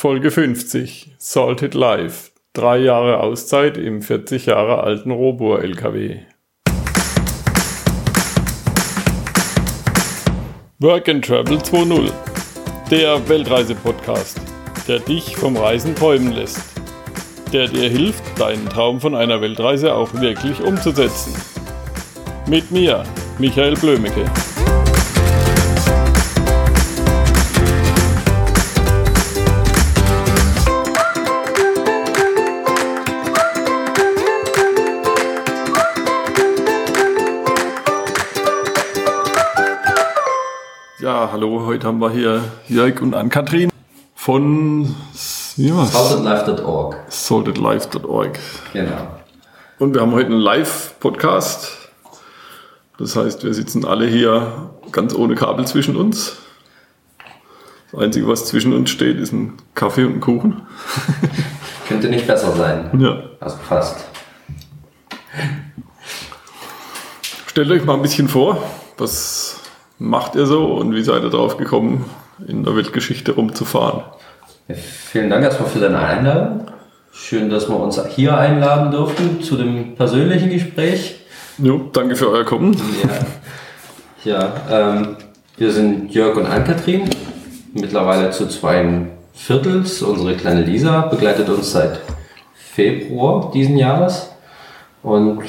Folge 50, Salted Live. Drei Jahre Auszeit im 40 Jahre alten Robur LKW. Work and Travel 2.0, der Weltreise-Podcast, der dich vom Reisen träumen lässt, der dir hilft, deinen Traum von einer Weltreise auch wirklich umzusetzen. Mit mir, Michael Blömecke. Hallo, heute haben wir hier Jörg und Ann-Kathrin von ja, saltedlife.org. Saltedlife.org. Genau. Und wir haben heute einen Live-Podcast. Das heißt, wir sitzen alle hier ganz ohne Kabel zwischen uns. Das Einzige, was zwischen uns steht, ist ein Kaffee und ein Kuchen. Könnte nicht besser sein. Ja. Also fast. Stellt euch mal ein bisschen vor, was macht ihr so und wie seid ihr darauf gekommen, in der Weltgeschichte rumzufahren? Vielen Dank erstmal für deine Einladung. Schön, dass wir uns hier einladen durften zu dem persönlichen Gespräch. Jo, danke für euer Kommen. Ja, ja ähm, wir sind Jörg und Ann-Kathrin, mittlerweile zu zwei Viertels. Unsere kleine Lisa begleitet uns seit Februar diesen Jahres und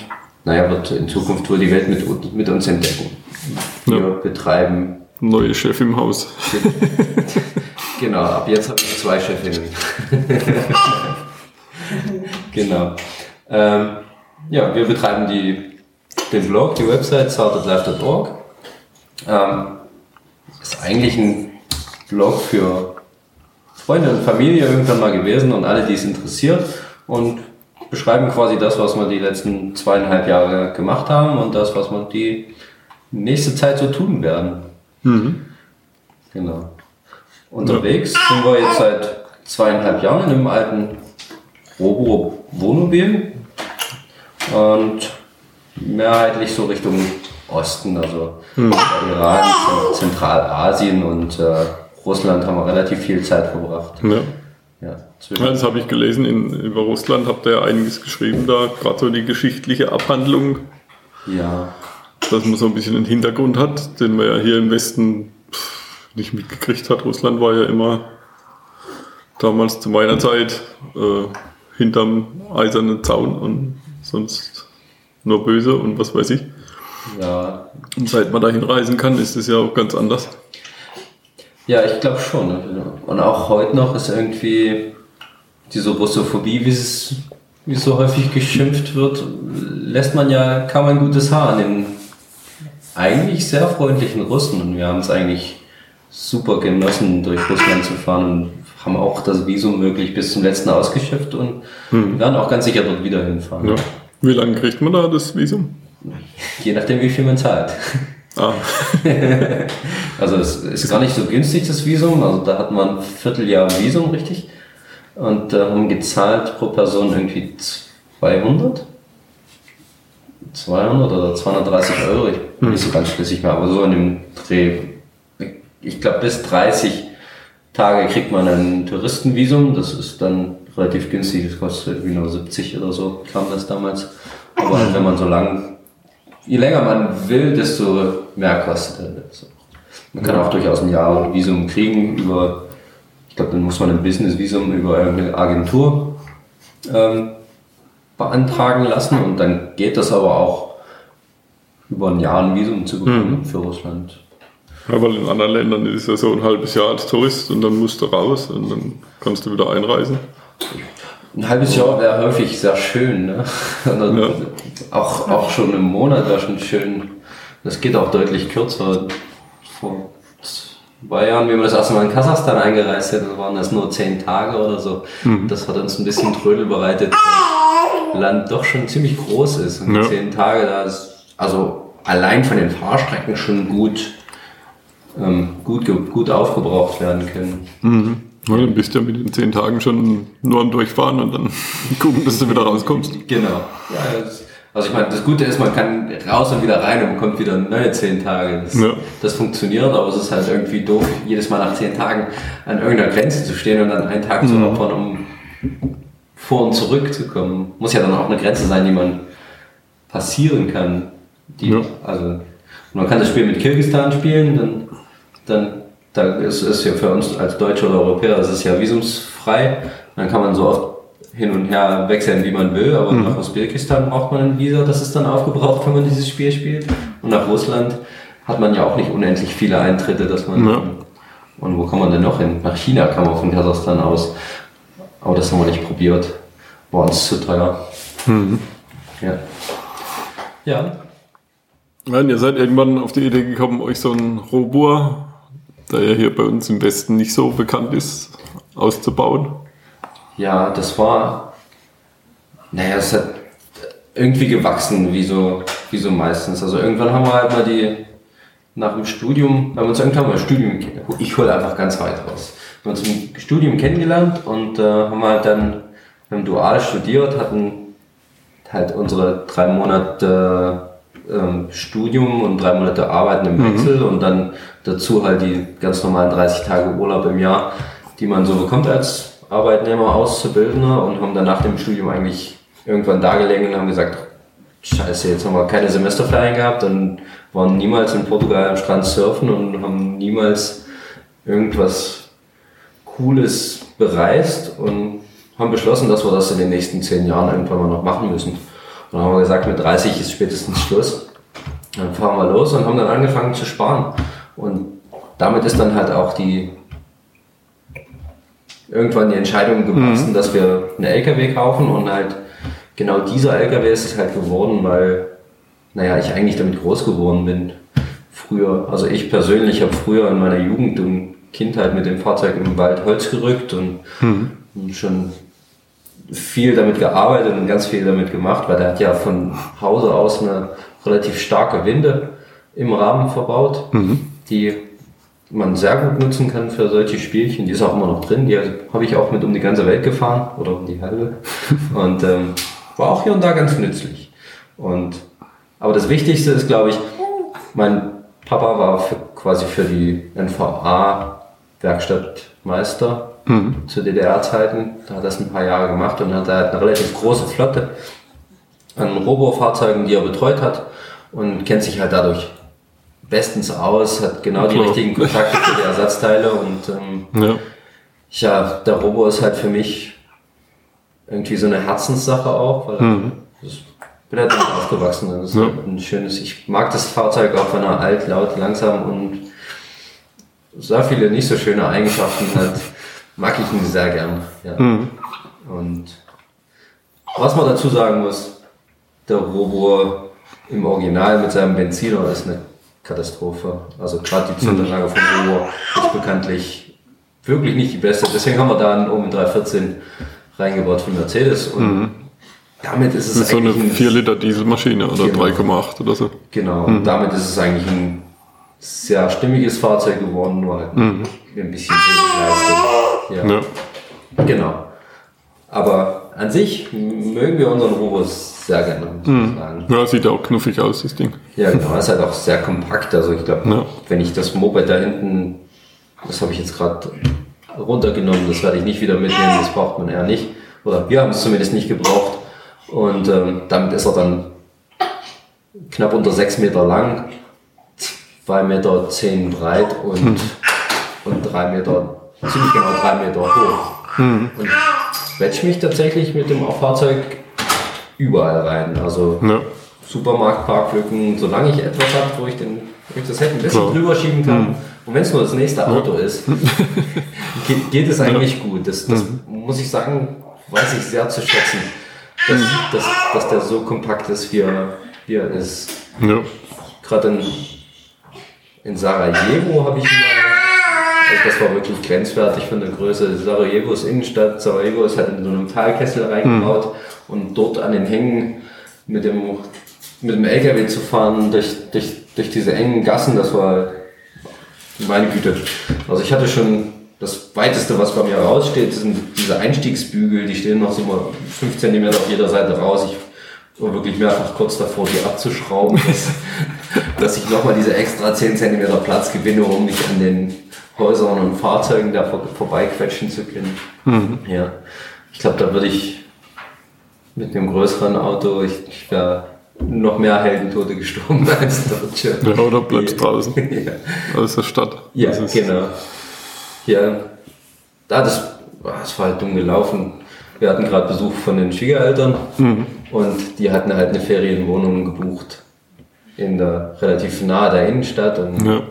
naja, wird in Zukunft wohl die Welt mit, mit uns entdecken. Wir ja. betreiben. Neue Chef im Haus. genau, ab jetzt habe ich zwei Chefinnen. genau. Ähm, ja, wir betreiben die, den Blog, die Website startedlife.org. Ähm, ist eigentlich ein Blog für Freunde und Familie irgendwann mal gewesen und alle, die es interessiert. Und beschreiben quasi das, was wir die letzten zweieinhalb Jahre gemacht haben und das, was wir die nächste Zeit so tun werden. Mhm. Genau. Unterwegs ja. sind wir jetzt seit zweieinhalb Jahren in einem alten Robo-Wohnmobil und mehrheitlich so Richtung Osten, also mhm. Iran, Zentralasien und äh, Russland haben wir relativ viel Zeit verbracht. Ja. Ja, das habe ich gelesen. In, über Russland habt ihr ja einiges geschrieben da, gerade so die geschichtliche Abhandlung. Ja dass man so ein bisschen einen Hintergrund hat, den man ja hier im Westen nicht mitgekriegt hat. Russland war ja immer damals zu meiner Zeit äh, hinterm eisernen Zaun und sonst nur böse und was weiß ich. Ja. Und seit man dahin reisen kann, ist es ja auch ganz anders. Ja, ich glaube schon. Und auch heute noch ist irgendwie diese Russophobie, wie es, wie so häufig geschimpft wird, lässt man ja kaum ein gutes Haar an den eigentlich sehr freundlichen Russen und wir haben es eigentlich super genossen, durch Russland zu fahren und haben auch das Visum möglich bis zum letzten ausgeschöpft und hm. werden auch ganz sicher dort wieder hinfahren. Ja. Wie lange kriegt man da das Visum? Je nachdem, wie viel man zahlt. Ah. also es ist gar nicht so günstig, das Visum. Also da hat man ein Vierteljahr Visum, richtig. Und äh, haben gezahlt pro Person irgendwie 200. 200 oder 230 Euro, ich bin hm. nicht so ganz schlüssig mehr, aber so in dem Dreh. Ich glaube, bis 30 Tage kriegt man ein Touristenvisum, das ist dann relativ günstig, das kostet irgendwie nur 70 oder so, kam das damals. Aber hm. wenn man so lang, je länger man will, desto mehr kostet es. Man kann auch durchaus ein Jahr ein Visum kriegen über, ich glaube, dann muss man ein Business-Visum über irgendeine Agentur ähm, beantragen lassen und dann geht das aber auch über ein Jahr ein Visum zu bekommen mhm. für Russland. Ja, weil in anderen Ländern ist es ja so ein halbes Jahr als Tourist und dann musst du raus und dann kannst du wieder einreisen. Ein halbes Jahr wäre häufig sehr schön. Ne? Ja. Auch, auch schon im Monat wäre schon schön. Das geht auch deutlich kürzer. Vor zwei Jahren, wie wir das erste Mal in Kasachstan eingereist sind, waren das nur zehn Tage oder so. Mhm. Das hat uns ein bisschen Trödel bereitet. Land doch schon ziemlich groß ist. Und ja. zehn Tage, da ist also allein von den Fahrstrecken schon gut, ähm, gut, gut aufgebraucht werden können. Mhm. Ja, dann bist du ja mit den zehn Tagen schon nur am Durchfahren und dann gucken, dass du wieder rauskommst. Genau. Ja, Also ich meine, das Gute ist, man kann raus und wieder rein und kommt wieder neue zehn Tage. Das, Ja. das funktioniert, aber es ist halt irgendwie doof, jedes Mal nach zehn Tagen an irgendeiner Grenze zu stehen und dann einen Tag zu opfern, um vor und zurück zu kommen. Muss ja dann auch eine Grenze sein, die man passieren kann. Die, Ja. Also man kann das Spiel mit Kirgisistan spielen, dann, dann da ist es ja für uns als Deutsche oder Europäer, das ist ja visumsfrei. Dann kann man so oft hin und her wechseln, wie man will, aber nach Usbekistan braucht man ein Visa, das ist dann aufgebraucht, wenn man dieses Spiel spielt. Und nach Russland hat man ja auch nicht unendlich viele Eintritte, dass man. Ja. Und wo kann man denn noch hin? Nach China kann man von Kasachstan aus. Aber das haben wir nicht probiert. War uns zu teuer. Ja. Ja. Nein, ihr seid irgendwann auf die Idee gekommen, euch so einen Robur, der ja hier bei uns im Westen nicht so bekannt ist, auszubauen. Ja, das war. Naja, es hat irgendwie gewachsen, wie so, wie so meistens. Also irgendwann haben wir halt mal die. Nach dem Studium, haben wir uns irgendwann mal im Studium, ich hole einfach ganz weit raus. Wir uns im Studium kennengelernt und äh, haben halt dann, haben dual studiert, hatten halt unsere drei Monate ähm, Studium und drei Monate Arbeiten im Wechsel und dann dazu halt die ganz normalen 30 Tage Urlaub im Jahr, die man so bekommt als Arbeitnehmer, Auszubildender und haben dann nach dem Studium eigentlich irgendwann da gelegen und haben gesagt, scheiße, jetzt haben wir keine Semesterferien gehabt und waren niemals in Portugal am Strand surfen und haben niemals irgendwas Cooles bereist und haben beschlossen, dass wir das in den nächsten zehn Jahren irgendwann mal noch machen müssen. Und dann haben wir gesagt, mit 30 ist spätestens Schluss. Dann fahren wir los und haben dann angefangen zu sparen. Und damit ist dann halt auch die irgendwann die Entscheidung gewachsen, dass wir einen LKW kaufen und halt genau dieser LKW ist es halt geworden, weil, naja, ich eigentlich damit groß geworden bin. Früher, also ich persönlich habe früher in meiner Jugend und Kindheit mit dem Fahrzeug im Wald Holz gerückt und, und schon viel damit gearbeitet und ganz viel damit gemacht, weil der hat ja von Hause aus eine relativ starke Winde im Rahmen verbaut, die man sehr gut nutzen kann für solche Spielchen. Die ist auch immer noch drin. Die habe ich auch mit um die ganze Welt gefahren oder um die halbe. Und ähm, war auch hier und da ganz nützlich. Und, aber das Wichtigste ist, glaube ich, mein Papa war für, quasi für die NVA Werkstattmeister zu DDR-Zeiten. Da hat er das ein paar Jahre gemacht und hat halt eine relativ große Flotte an Robo-Fahrzeugen, die er betreut hat und kennt sich halt dadurch bestens aus, hat genau die richtigen Kontakte für die Ersatzteile und ähm, Ja. ja, der Robo ist halt für mich irgendwie so eine Herzenssache auch, weil ich bin halt damit aufgewachsen. Das ist Ja. halt ein schönes, ich mag das Fahrzeug auch, wenn er alt, laut, langsam und sehr viele nicht so schöne Eigenschaften hat, mag ich ihn sehr gern. Ja. Und was man dazu sagen muss, der Robo im Original mit seinem Benziner ist eine Katastrophe. Also gerade die Zündanlage vom Robo ist bekanntlich wirklich nicht die beste. Deswegen haben wir da einen Omen 314 reingebaut von Mercedes und damit ist es Das ist so eine eigentlich ein 4 Liter Dieselmaschine oder Genau. 3,8 oder so. Genau, und damit ist es eigentlich ein sehr stimmiges Fahrzeug geworden, nur halt ein bisschen wenig Leistung. Ja. Ja. Genau. Aber an sich mögen wir unseren Robos sehr gerne, muss ich sagen. ja, sieht auch knuffig aus, das Ding. Ja, genau, ist halt auch sehr kompakt. Also ich glaube, Ja. wenn ich das Moped da hinten, das habe ich jetzt gerade runtergenommen, das werde ich nicht wieder mitnehmen, das braucht man eher nicht. Oder wir haben es zumindest nicht gebraucht. Und ähm, damit ist er dann knapp unter 6 Meter lang, 2 Meter 10 breit und, und 3 Meter, ziemlich genau 3 Meter hoch. Und quetscht mich tatsächlich mit dem Fahrzeug überall rein. Also Ja. Supermarktparklücken, solange ich etwas habe, wo ich, den, wo ich das Heck ein bisschen Klar. drüber schieben kann. Und wenn es nur das nächste Auto ist, geht, geht es eigentlich gut. Das, das muss ich sagen, weiß ich sehr zu schätzen, dass, dass, dass der so kompakt ist, wie er, wie er ist. Ja. Gerade in, in Sarajevo habe ich mal, also das war wirklich grenzwertig von der Größe. Sarajevo ist Innenstadt, Sarajevo ist halt in so einem Talkessel reingebaut und dort an den Hängen mit dem, mit dem LKW zu fahren durch, durch, durch diese engen Gassen, das war meine Güte. Also ich hatte schon das weiteste, was bei mir raussteht, sind diese Einstiegsbügel, die stehen noch so mal 5 cm auf jeder Seite raus. Ich war wirklich mehrfach kurz davor, die abzuschrauben, dass, dass ich nochmal diese extra 10 cm Platz gewinne, um mich an den Häusern und Fahrzeugen da vor, vorbeiquetschen zu können. Mhm. Ja, ich glaube, da würde ich mit einem größeren Auto, ich, ich wäre noch mehr Heldentote gestorben als Deutsche. Ja, oder bleibst draußen ja. aus der Stadt. Ja, genau. Ja, da das, das war halt dumm gelaufen. Wir hatten gerade Besuch von den Schwiegereltern mhm. Und die hatten halt eine Ferienwohnung gebucht in der relativ nahe der Innenstadt und ja.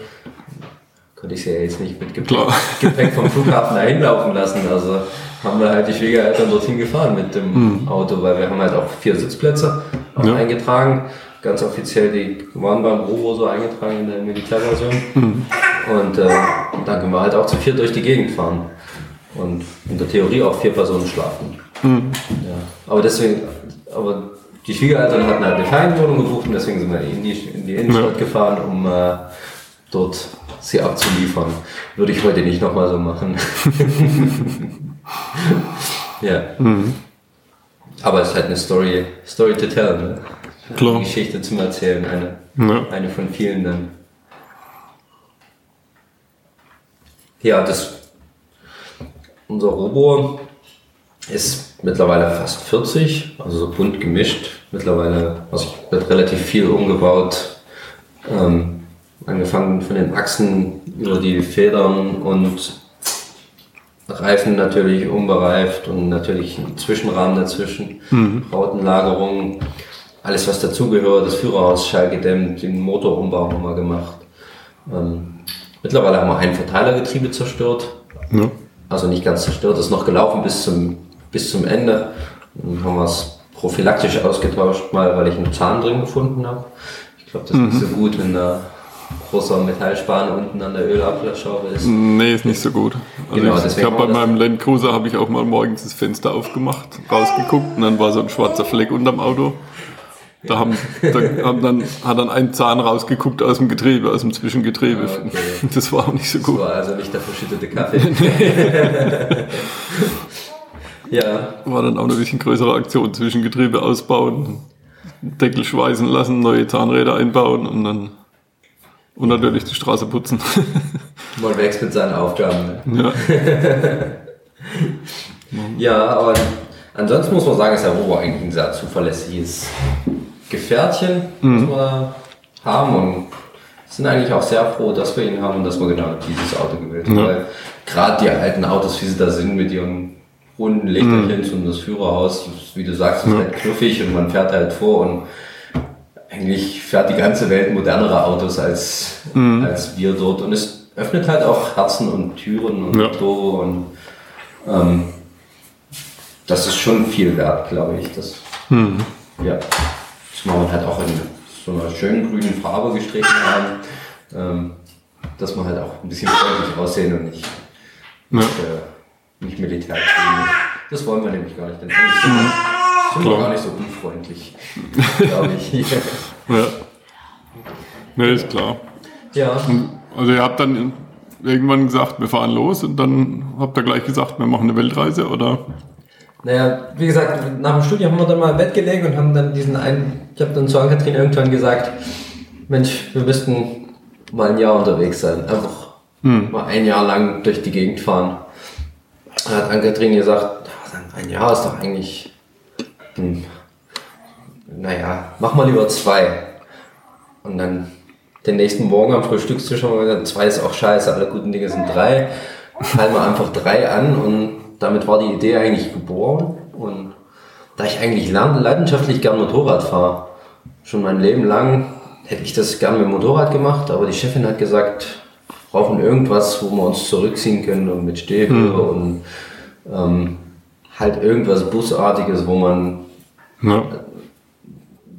konnte ich sie ja jetzt nicht mit Gepäck, Gepäck vom Flughafen dahin laufen lassen. Also haben wir halt die Schwiegereltern dorthin gefahren mit dem mhm. Auto, weil wir haben halt auch vier Sitzplätze ja. eingetragen. Ganz offiziell, die waren beim Robo so eingetragen in der Militärversion. Mhm. Und äh, dann können wir halt auch zu vier durch die Gegend fahren. Und in der Theorie auch vier Personen schlafen. Mhm. Ja. Aber deswegen, aber die Schwiegereltern hatten halt eine Ferienwohnung gebucht und deswegen sind wir in die, in die Innenstadt ja. gefahren, um äh, dort sie abzuliefern. Würde ich heute nicht nochmal so machen. ja. Mhm. Aber es ist halt eine Story, Story to tell, ne? Klar. Eine Geschichte zum Erzählen, eine, ja. eine von vielen dann. Ja, das, unser Robo ist mittlerweile fast 40, also so bunt gemischt. Mittlerweile also wird relativ viel umgebaut. Ähm, angefangen von den Achsen über die Federn und Reifen natürlich unbereift und natürlich ein Zwischenrahmen dazwischen, mhm. Rautenlagerung, alles was dazugehört, das Führerhaus schallgedämmt, den Motorumbau haben wir gemacht. Ähm, mittlerweile haben wir ein Verteilergetriebe zerstört, ja. also nicht ganz zerstört, ist noch gelaufen bis zum, bis zum Ende. Dann haben wir es prophylaktisch ausgetauscht, mal weil ich einen Zahn drin gefunden habe. Ich glaube, das mhm. ist nicht so gut, wenn da großer Metallspan unten an der Ölablassschraube ist. Nee, ist nicht so gut. Also genau, ich habe bei meinem Land Cruiser habe ich auch mal morgens das Fenster aufgemacht, rausgeguckt und dann war so ein schwarzer Fleck unterm Auto. Da, haben, da haben dann, hat dann ein Zahn rausgeguckt aus dem Getriebe, aus dem Zwischengetriebe. Ah, okay. Das war auch nicht so gut. Das war also nicht der verschüttete Kaffee. ja. War dann auch eine bisschen größere Aktion, Zwischengetriebe ausbauen, Deckel schweißen lassen, neue Zahnräder einbauen und dann und natürlich die Straße putzen. Man wächst mit seinen Aufgaben. Ne? Ja. ja, aber ansonsten muss man sagen, ist der Robo eigentlich ein sehr zuverlässiges Gefährtchen, mhm. das wir haben. Und sind eigentlich auch sehr froh, dass wir ihn haben und dass wir genau dieses Auto gewählt haben. Ja. Weil gerade die alten Autos, wie sie da sind, mit ihren runden Lichterchen mhm. und das Führerhaus, wie du sagst, ist ja. halt knuffig und man fährt halt vor und eigentlich fährt die ganze Welt modernere Autos als, mhm. als wir dort. Und es öffnet halt auch Herzen und Türen und ja. Tore und ähm, das ist schon viel wert, glaube ich. Das, mhm. ja, das man halt auch in so einer schönen grünen Farbe gestrichen haben, ähm, dass man halt auch ein bisschen freundlich aussehen und nicht, ja. nicht, äh, nicht militär. Das wollen wir nämlich gar nicht. Denn mhm sind Klar. gar nicht so unfreundlich, glaube ich. ja. Ne, ist klar. Ja. Also ihr habt dann irgendwann gesagt, wir fahren los und dann habt ihr gleich gesagt, wir machen eine Weltreise, oder? Naja, wie gesagt, nach dem Studium haben wir dann mal im Bett gelegen und haben dann diesen einen, ich habe dann zu Ann-Kathrin irgendwann gesagt, Mensch, wir müssten mal ein Jahr unterwegs sein. Einfach hm. mal ein Jahr lang durch die Gegend fahren. Da hat Ann-Kathrin gesagt, ein Jahr ist doch eigentlich hm, naja, mach mal lieber zwei. Und dann den nächsten Morgen am Frühstückstisch haben wir gesagt, zwei ist auch scheiße, alle guten Dinge sind drei. Fallen wir einfach drei an und damit war die Idee eigentlich geboren. Und da ich eigentlich leidenschaftlich gern Motorrad fahre, schon mein Leben lang hätte ich das gern mit dem Motorrad gemacht, aber die Chefin hat gesagt, wir brauchen irgendwas, wo wir uns zurückziehen können und mit Stäbe mhm. und ähm, halt irgendwas Busartiges, wo man ja.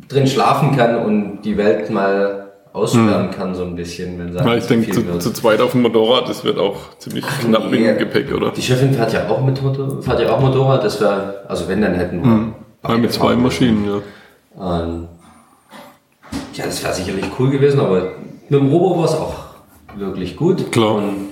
drin schlafen kann und die Welt mal aussperren hm. kann, so ein bisschen. Wenn ja, ich denke, zu, zu, zweit auf dem Motorrad, das wird auch ziemlich Ach, knapp nee. mit dem Gepäck, oder? Die Chefin fährt ja auch mit Motor, fährt ja auch Motorrad, das wäre, also wenn, dann hätten wir. Hm. Ja, mit zwei Maschinen, ja. Ähm, ja, das wäre sicherlich cool gewesen, aber mit dem Robo war es auch wirklich gut. Klar. Und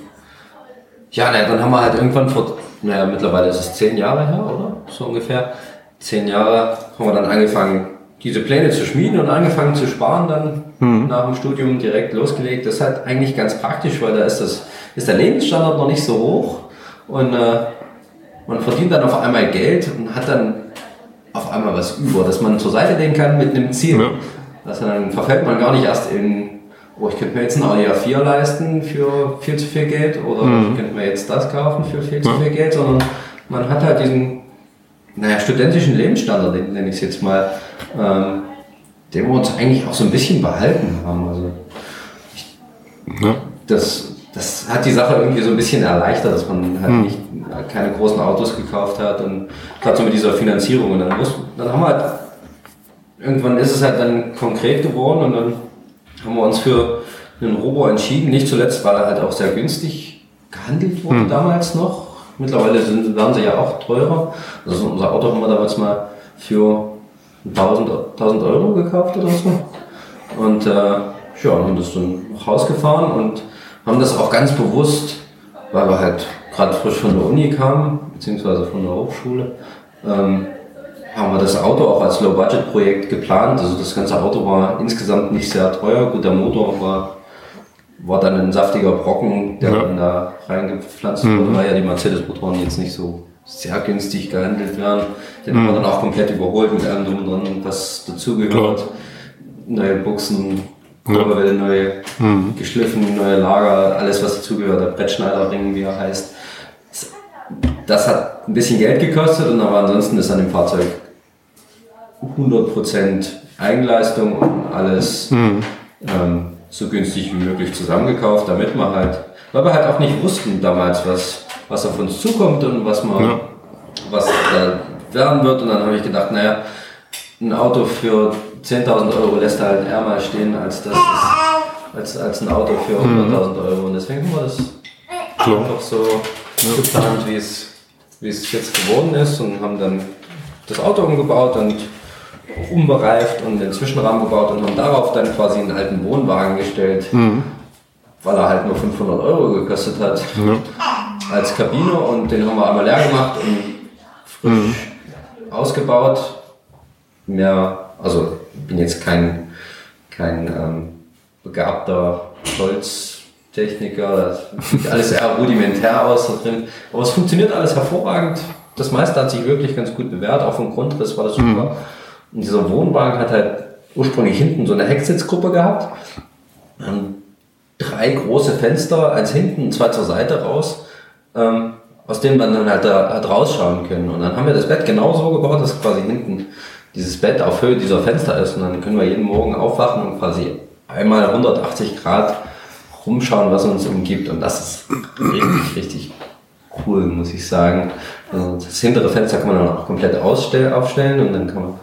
ja, na, dann haben wir halt irgendwann vor, naja, mittlerweile ist es zehn Jahre her, oder? So ungefähr zehn Jahre haben wir dann angefangen, diese Pläne zu schmieden und angefangen zu sparen dann mhm. nach dem Studium direkt losgelegt. Das ist halt eigentlich ganz praktisch, weil da ist das, ist der Lebensstandard noch nicht so hoch und äh, man verdient dann auf einmal Geld und hat dann auf einmal was über, das man zur Seite legen kann mit einem Ziel. Ja. Also dann verfällt man gar nicht erst in, oh, ich könnte mir jetzt ein Audi A4 leisten für viel zu viel Geld oder mhm. ich könnte mir jetzt das kaufen für viel zu viel Geld, sondern man hat halt diesen, naja, studentischen Lebensstandard, nenne ich es jetzt mal, ähm, den wir uns eigentlich auch so ein bisschen behalten haben. Also ich, ja. das, das hat die Sache irgendwie so ein bisschen erleichtert, dass man halt mhm. nicht keine großen Autos gekauft hat und gerade so mit dieser Finanzierung. Und dann, muss, dann haben wir halt, irgendwann ist es halt dann konkret geworden und dann haben wir uns für einen Robo entschieden. Nicht zuletzt, weil er halt auch sehr günstig gehandelt wurde mhm. damals noch. Mittlerweile sind, werden sie ja auch teurer. Also unser Auto haben wir damals mal für 1000, 1000 Euro gekauft oder so. Und äh, ja, haben das dann nach Haus gefahren und haben das auch ganz bewusst, weil wir halt gerade frisch von der Uni kamen, beziehungsweise von der Hochschule, ähm, haben wir das Auto auch als Low-Budget-Projekt geplant. Also das ganze Auto war insgesamt nicht sehr teuer. Gut, der Motor war, war dann ein saftiger Brocken, der ja. dann da reingepflanzt mhm. wurde, weil ja die Mercedes-Motoren jetzt nicht so sehr günstig gehandelt werden. Den mhm. haben wir dann auch komplett überholt mit allem drum und dran, was dazugehört. Neue Buchsen, Kurbelwelle ja. neu mhm. geschliffen, neue Lager, alles was dazugehört, der Brettschneiderring, wie er heißt. Das hat ein bisschen Geld gekostet und aber ansonsten ist an dem Fahrzeug 100% Eigenleistung und alles mhm. ähm, so günstig wie möglich zusammengekauft, damit man halt, weil wir halt auch nicht wussten damals, was, was auf uns zukommt und was man, ja. was da werden wird. Und dann habe ich gedacht, naja, ein Auto für 10.000 Euro lässt halt eher mal stehen, als das als, als ein Auto für 100.000 mhm. Euro. Und deswegen haben wir das Klar. einfach so ja. geplant, wie es, wie es jetzt geworden ist und haben dann das Auto umgebaut und umbereift und den Zwischenrahmen gebaut und haben darauf dann quasi einen alten Wohnwagen gestellt, mhm. weil er halt nur 500 Euro gekostet hat ja. als Kabine und den haben wir einmal leer gemacht und frisch mhm. ausgebaut. Mehr, also ich bin jetzt kein, kein ähm, begabter Holztechniker, das sieht alles sehr rudimentär aus da drin, aber es funktioniert alles hervorragend. Das meiste hat sich wirklich ganz gut bewährt, auch vom Grundriss war das super. Und dieser Wohnwagen hat halt ursprünglich hinten so eine Hecksitzgruppe gehabt. Drei große Fenster, eins hinten, zwei zur Seite raus, ähm, aus denen man dann halt da hat rausschauen können. Und dann haben wir das Bett genau so gebaut, dass quasi hinten dieses Bett auf Höhe dieser Fenster ist. Und dann können wir jeden Morgen aufwachen und quasi einmal 180 Grad rumschauen, was uns umgibt. Und das ist richtig, richtig cool, muss ich sagen. Also das hintere Fenster kann man dann auch komplett aufstellen und dann kann man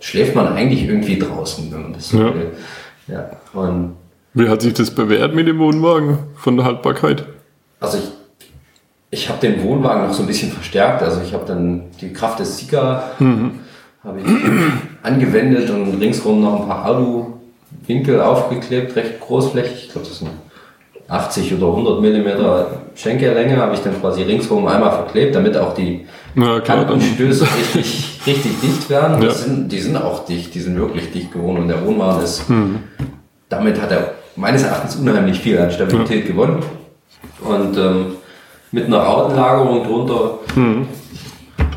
schläft man eigentlich irgendwie draußen, wenn man das so ja. will. Ja, und Wie hat sich das bewährt mit dem Wohnwagen von der Haltbarkeit? Also ich, ich habe den Wohnwagen noch so ein bisschen verstärkt. Also ich habe dann die Kraft des Sika mhm. habe ich angewendet und ringsrum noch ein paar Alu-Winkel aufgeklebt, recht großflächig. Ich glaube, das sind 80 oder 100 Millimeter Schenkerlänge habe ich dann quasi ringsherum einmal verklebt, damit auch die ja, Kantenstöße richtig, richtig dicht werden. Ja. Sind, die sind auch dicht, die sind wirklich dicht geworden und der Wohnwagen ist, mhm. damit hat er meines Erachtens unheimlich viel an Stabilität ja. gewonnen. Und ähm, mit einer Rautenlagerung drunter mhm.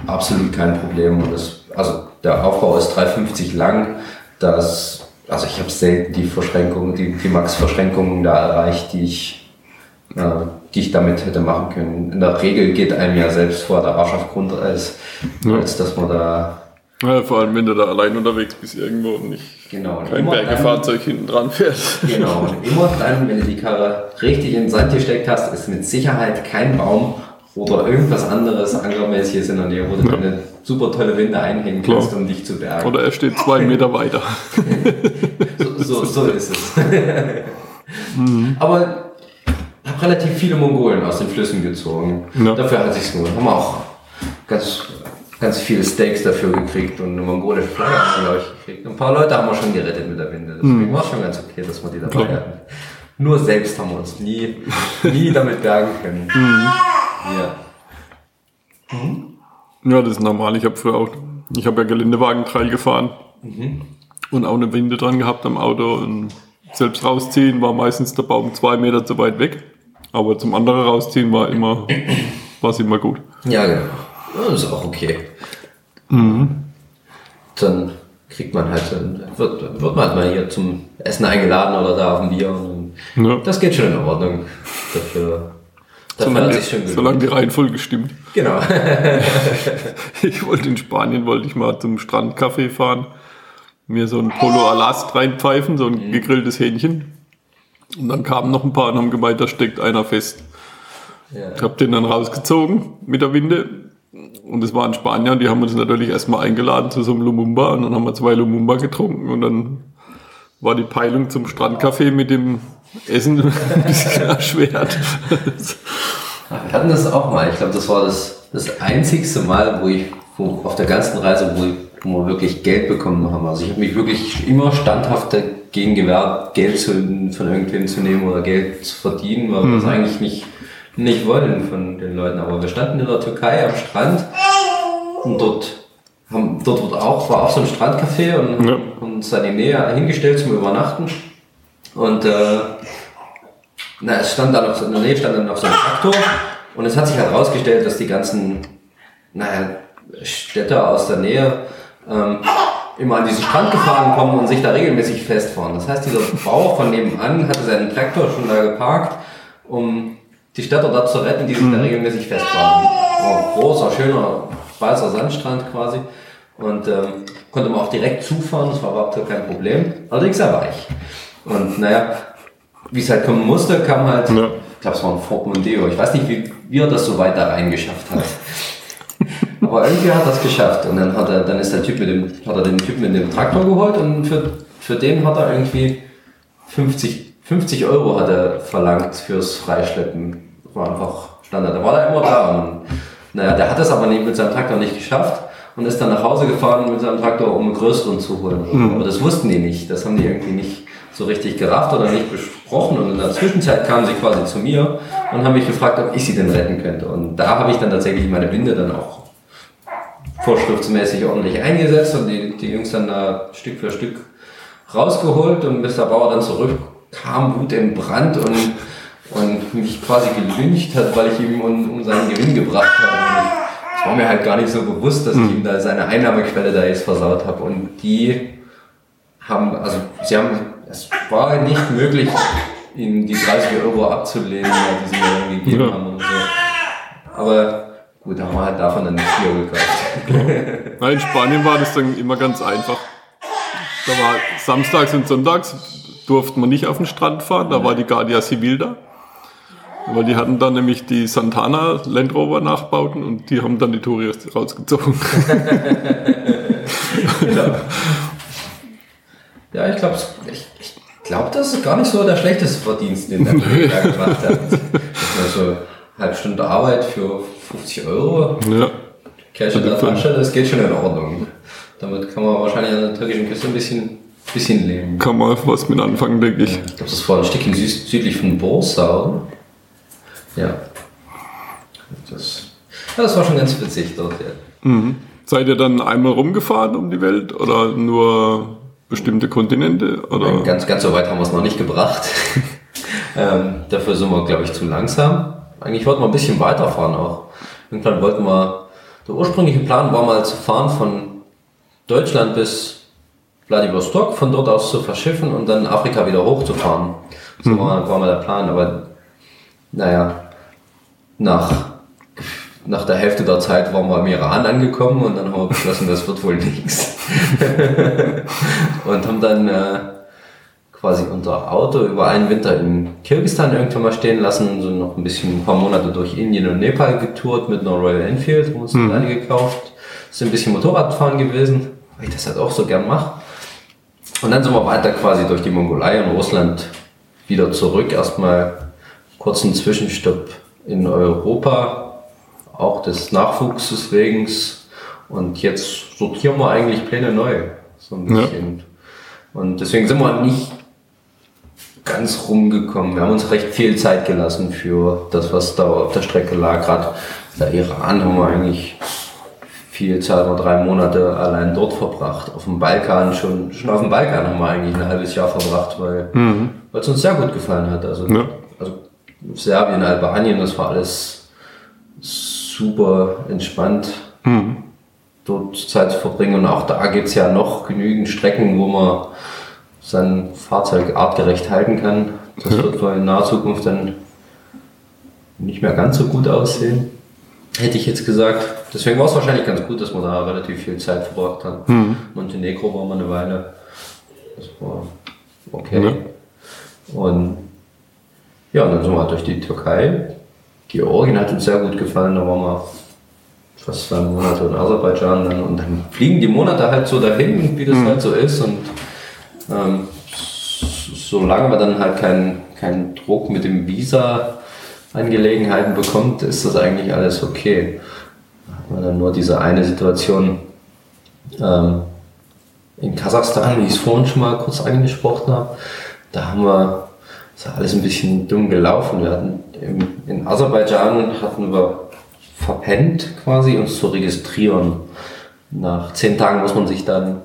absolut kein Problem. Und das, also der Aufbau ist 3,50 lang. Das also ich habe selten die Verschränkungen, die, die Max-Verschränkungen da erreicht, die ich, die ich damit hätte machen können. In der Regel geht einem ja selbst vor der Arsch auf Grundeis, ja. als dass man da. Ja, vor allem, wenn du da allein unterwegs bist irgendwo und nicht genau, kein Bergefahrzeug hinten dran fährt. Genau, und immer dann, wenn du die Karre richtig in den Sand gesteckt hast, ist mit Sicherheit kein Baum oder irgendwas anderes angermäßiges in der Nähe, wo du ja. eine super tolle Winde einhängen Klar. kannst, um dich zu bergen. Oder er steht zwei Meter weiter. so, so, so, ist es. mhm. Aber relativ viele Mongolen aus den Flüssen gezogen. Ja. Dafür hat sich gelohnt. Haben wir auch ganz, ganz viele Steaks dafür gekriegt und eine mongolische Flagge haben wir, glaube ich, gekriegt. Ein paar Leute haben wir schon gerettet mit der Winde. Deswegen mhm. war es schon ganz okay, dass wir die dabei Klar. hatten. Nur selbst haben wir uns nie, nie damit bergen können. Mhm. Ja. Mhm. Ja, das ist normal. Ich habe früher auch, ich habe ja Geländewagen Trail gefahren und auch eine Winde dran gehabt am Auto und selbst rausziehen war meistens der Baum zwei Meter zu weit weg. Aber zum anderen rausziehen war immer, war immer gut. Ja, genau. Das ist auch okay. Dann kriegt man halt, wird, wird man halt mal hier zum Essen eingeladen oder da auf ein Bier. Ja. das geht schon in Ordnung. Dafür, dafür Solange, hat die, sich schon solange die Reihenfolge stimmt. Genau. Ich wollte in Spanien, wollte ich mal zum Strandcafé fahren, mir so ein Polo Alast reinpfeifen, so ein gegrilltes Hähnchen. Und dann kamen noch ein paar und haben gemeint, da steckt einer fest. Ja. Ich habe den dann rausgezogen mit der Winde. Und es waren Spanier, die haben uns natürlich erstmal eingeladen zu so einem Lumumba. Und dann haben wir zwei Lumumba getrunken. Und dann war die Peilung zum Strandcafé mit dem Essen ein bisschen erschwert. Wir hatten das auch mal. Ich glaube, das war das, das einzigste Mal, wo ich wo auf der ganzen Reise, wo, ich, wo wir wirklich Geld bekommen haben. Also ich habe mich wirklich immer standhaft dagegen gewehrt, Geld zu, von irgendwem zu nehmen oder Geld zu verdienen, weil wir das eigentlich nicht, nicht wollen von den Leuten. Aber wir standen in der Türkei am Strand und dort haben, dort wird auch, war auch so ein Strandcafé und Ja. haben uns da in die Nähe hingestellt zum Übernachten. Und äh, na, es stand da noch, in der Nähe stand dann noch so ein Traktor und es hat sich halt herausgestellt, dass die ganzen, naja, Städter aus der Nähe ähm, immer an diesen Strand gefahren kommen und sich da regelmäßig festfahren. Das heißt, dieser Bauer von nebenan hatte seinen Traktor schon da geparkt, um die Städter dort zu retten, die sich da regelmäßig festfahren. War ein großer, schöner, weißer Sandstrand quasi und ähm, konnte man auch direkt zufahren, das war überhaupt kein Problem. Allerdings sehr weich. Und naja, wie es halt kommen musste, kam halt, Ja. ich glaube, es war ein Ford Mondeo. Ich weiß nicht, wie, wie er das so weit da reingeschafft hat. Aber irgendwie hat er es geschafft. Und dann hat er, dann ist der Typ mit dem, hat er den Typen mit dem Traktor geholt und für, für den hat er irgendwie 50, 50 Euro hat er verlangt fürs Freischleppen. War einfach Standard. Da war er immer da. Und, naja, der hat es aber nicht mit seinem Traktor nicht geschafft und ist dann nach Hause gefahren mit seinem Traktor, um einen größeren zu holen. Aber das wussten die nicht. Das haben die irgendwie nicht so richtig gerafft oder nicht besprochen. Und in der Zwischenzeit kamen sie quasi zu mir und haben mich gefragt, ob ich sie denn retten könnte. Und da habe ich dann tatsächlich meine Binde dann auch vorschriftsmäßig ordentlich eingesetzt und die, die Jungs dann da Stück für Stück rausgeholt und bis der Bauer dann zurückkam, Wut in Brand und, und mich quasi gelyncht hat, weil ich ihm um, um seinen Gewinn gebracht habe. Und es war mir halt gar nicht so bewusst, dass ich ihm da seine Einnahmequelle da jetzt versaut habe. Und die haben, also sie haben, es war nicht möglich, ihnen die 30 Euro abzulehnen, die sie mir dann gegeben Ja. haben und so. Aber gut, da haben wir halt davon dann nicht viel gekauft. Na, in Spanien war das dann immer ganz einfach. Da war samstags und sonntags durfte man nicht auf den Strand fahren, da war die Guardia Civil da. Weil die hatten dann nämlich die Santana Land Rover Nachbauten und die haben dann die Touristen rausgezogen. Ja, ich glaube, ich, ich glaub, das ist gar nicht so der schlechteste Verdienst, den der da gemacht hat. Also halbe Stunde Arbeit für 50 Euro, ja. Cash in der Tasche, das geht schon in Ordnung. Damit kann man wahrscheinlich an der türkischen Küste ein bisschen, bisschen leben. Kann man was mit anfangen, denke ich. Ich glaube, das war ein Stückchen süd südlich von Bursa, oder? Ja. Das, ja, das war schon ganz witzig dort, ja. Seid ihr dann einmal rumgefahren um die Welt oder nur bestimmte Kontinente? Oder? Ganz, ganz so weit haben wir es noch nicht gebracht. ähm, dafür sind wir, glaube ich, zu langsam. Eigentlich wollten wir ein bisschen weiterfahren auch. Irgendwann wollten wir, der ursprüngliche Plan war mal zu fahren von Deutschland bis Vladivostok, von dort aus zu verschiffen und dann Afrika wieder hochzufahren. So war, war mal der Plan, aber naja, nach, nach der Hälfte der Zeit waren wir im Iran angekommen und dann haben wir beschlossen, das wird wohl nichts. Und haben dann äh, quasi unser Auto über einen Winter in Kirgisistan irgendwann mal stehen lassen, sind noch ein bisschen, ein paar Monate durch Indien und Nepal getourt mit einer Royal Enfield, haben uns eine gekauft, sind ein bisschen Motorradfahren gewesen, weil ich das halt auch so gern mache. Und dann sind wir weiter quasi durch die Mongolei und Russland wieder zurück. Erstmal kurzen Zwischenstopp in Europa, auch des Nachwuchses wegen. Und jetzt sortieren wir eigentlich Pläne neu. So ein Ja. bisschen. Und deswegen sind wir nicht ganz rumgekommen. Wir haben uns recht viel Zeit gelassen für das, was da auf der Strecke lag. Gerade der Iran haben wir eigentlich viel Zeit, wir drei Monate allein dort verbracht. Auf dem Balkan, schon, schon auf dem Balkan haben wir eigentlich ein halbes Jahr verbracht, weil Mhm. es uns sehr gut gefallen hat. Also, Ja. also Serbien, Albanien, das war alles super entspannt, Mhm. dort Zeit zu verbringen. Und auch da gibt's ja noch genügend Strecken, wo man sein Fahrzeug artgerecht halten kann. Das wird wohl in naher Zukunft dann nicht mehr ganz so gut aussehen. Hätte ich jetzt gesagt. Deswegen war es wahrscheinlich ganz gut, dass wir da relativ viel Zeit verbracht haben. Montenegro war mal eine Weile. Das war okay. Ja. Und ja, und dann sind wir halt durch die Türkei. Georgien hat uns sehr gut gefallen, da waren wir fast zwei Monate in Aserbaidschan dann, und dann fliegen die Monate halt so dahin, wie das halt so ist. Und ähm, solange man dann halt keinen keinen Druck mit dem Visa-Angelegenheiten bekommt, ist das eigentlich alles okay. Hat dann nur diese eine Situation ähm, in Kasachstan, wie ich es vorhin schon mal kurz angesprochen habe. Da haben wir, ist alles ein bisschen dumm gelaufen. Wir hatten im, in Aserbaidschan hatten wir verpennt, quasi uns zu registrieren. Nach zehn Tagen muss man sich dann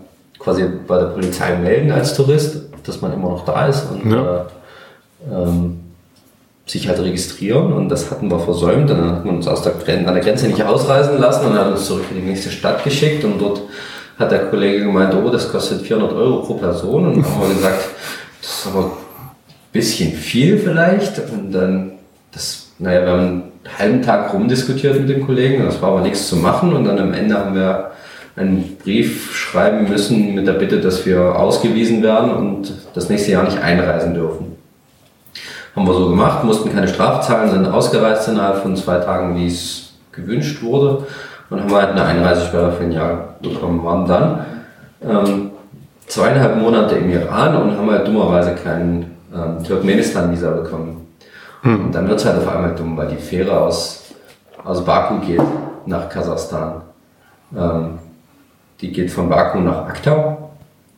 quasi bei der Polizei melden als Tourist, dass man immer noch da ist und Ja. äh, ähm, sich halt registrieren. Und das hatten wir versäumt. Und dann hat man uns aus der an der Grenze nicht ausreisen lassen und hat uns zurück in die nächste Stadt geschickt. Und dort hat der Kollege gemeint, oh, das kostet 400 Euro pro Person. Und dann haben wir gesagt, das ist aber ein bisschen viel vielleicht. Und dann, das, naja, wir haben einen halben Tag rumdiskutiert mit dem Kollegen, das war aber nichts zu machen. Und dann am Ende haben wir einen Brief schreiben müssen mit der Bitte, dass wir ausgewiesen werden und das nächste Jahr nicht einreisen dürfen. Haben wir so gemacht, mussten keine Strafe zahlen, sind ausgereist innerhalb von zwei Tagen, wie es gewünscht wurde. Und haben halt eine Einreisesperre für ein Jahr bekommen. Waren dann ähm, zweieinhalb Monate im Iran und haben halt dummerweise kein ähm, Turkmenistan-Visa bekommen. Und dann wird es halt auf einmal dumm, weil die Fähre aus, aus Baku geht nach Kasachstan. Ähm, die geht von Baku nach Aktau.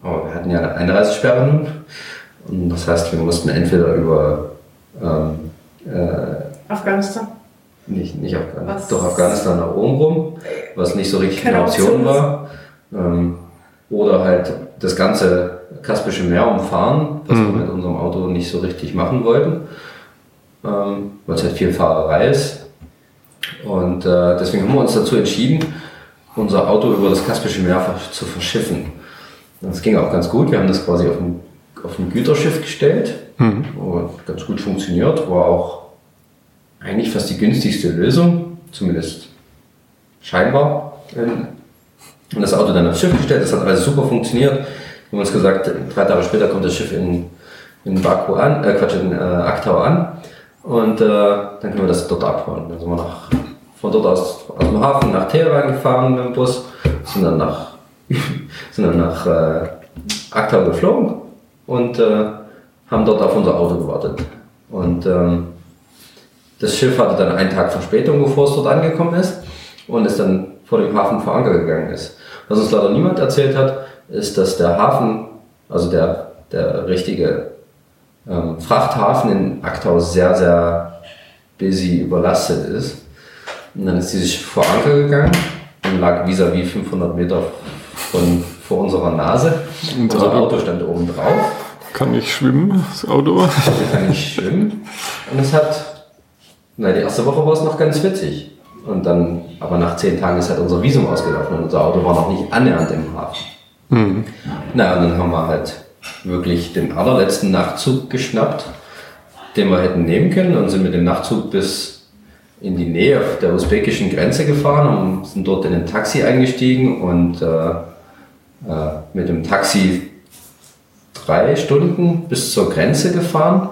Aber wir hatten ja eine Einreisesperre nun. Und das heißt, wir mussten entweder über ähm, äh, Afghanistan. nicht, nicht Afghanistan, Was? doch Afghanistan nach oben rum, was nicht so richtig Keine eine Option war. Ähm, oder halt das ganze Kaspische Meer umfahren, was wir mit unserem Auto nicht so richtig machen wollten, ähm, weil es halt viel Fahrerei ist. Und äh, deswegen haben wir uns dazu entschieden, unser Auto über das Kaspische Meer zu verschiffen. Das ging auch ganz gut. Wir haben das quasi auf ein, auf ein Güterschiff gestellt. Und ganz gut funktioniert. War auch eigentlich fast die günstigste Lösung, zumindest scheinbar. Ähm, Und das Auto dann aufs Schiff gestellt, das hat alles super funktioniert. Wir haben uns gesagt, drei Tage später kommt das Schiff in, in Baku an, äh Quatsch, in äh, Aktau an und äh, dann können wir das dort abholen. Dann sind wir nach, von dort aus, aus dem Hafen nach Teheran gefahren mit dem Bus, sind dann nach, sind dann nach äh, Aktau geflogen und äh, haben dort auf unser Auto gewartet. Und ähm, das Schiff hatte dann einen Tag Verspätung, bevor es dort angekommen ist und ist dann vor dem Hafen vor Anker gegangen ist. Was uns leider niemand erzählt hat, ist, dass der Hafen, also der, der richtige ähm, Frachthafen in Aktau sehr, sehr busy überlastet ist. Und dann ist dieses Schiff vor Anker gegangen und lag vis-à-vis 500 Meter von, vor unserer Nase. Und Unser Auto- Auto stand oben drauf. Kann ich schwimmen, das Auto? Kann nicht schwimmen. Und es hat, na, die erste Woche war es noch ganz witzig. Und dann, aber nach zehn Tagen ist halt unser Visum ausgelaufen und unser Auto war noch nicht annähernd im Hafen. Na, und dann haben wir halt wirklich den allerletzten Nachtzug geschnappt, den wir hätten nehmen können und sind mit dem Nachtzug bis in die Nähe der usbekischen Grenze gefahren und sind dort in ein Taxi eingestiegen und äh, äh, mit dem Taxi drei Stunden bis zur Grenze gefahren,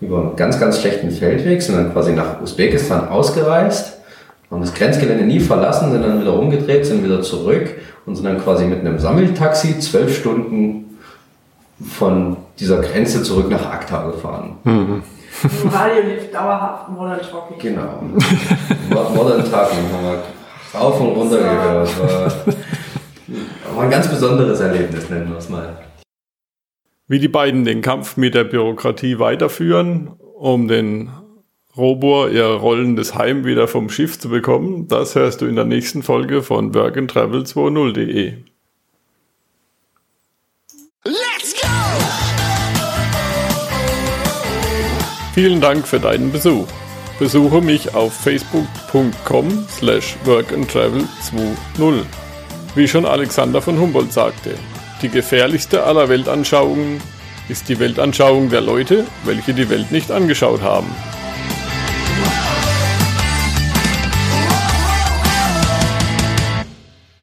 über einen ganz, ganz schlechten Feldweg, sind dann quasi nach Usbekistan ausgereist, haben das Grenzgelände nie verlassen, sind dann wieder umgedreht, sind wieder zurück und sind dann quasi mit einem Sammeltaxi zwölf Stunden von dieser Grenze zurück nach Akta gefahren. Im Radio lief dauerhaft Modern Talking. Genau. Mo- Modern Talking haben wir rauf und runter gehört. War, war ein ganz besonderes Erlebnis, nennen wir es mal. Wie die beiden den Kampf mit der Bürokratie weiterführen, um den Robur ihr rollendes Heim wieder vom Schiff zu bekommen, das hörst du in der nächsten Folge von workandtravel20.de. Vielen Dank für deinen Besuch. Besuche mich auf facebook.com slash workandtravel20. Wie schon Alexander von Humboldt sagte, die gefährlichste aller Weltanschauungen ist die Weltanschauung der Leute, welche die Welt nicht angeschaut haben.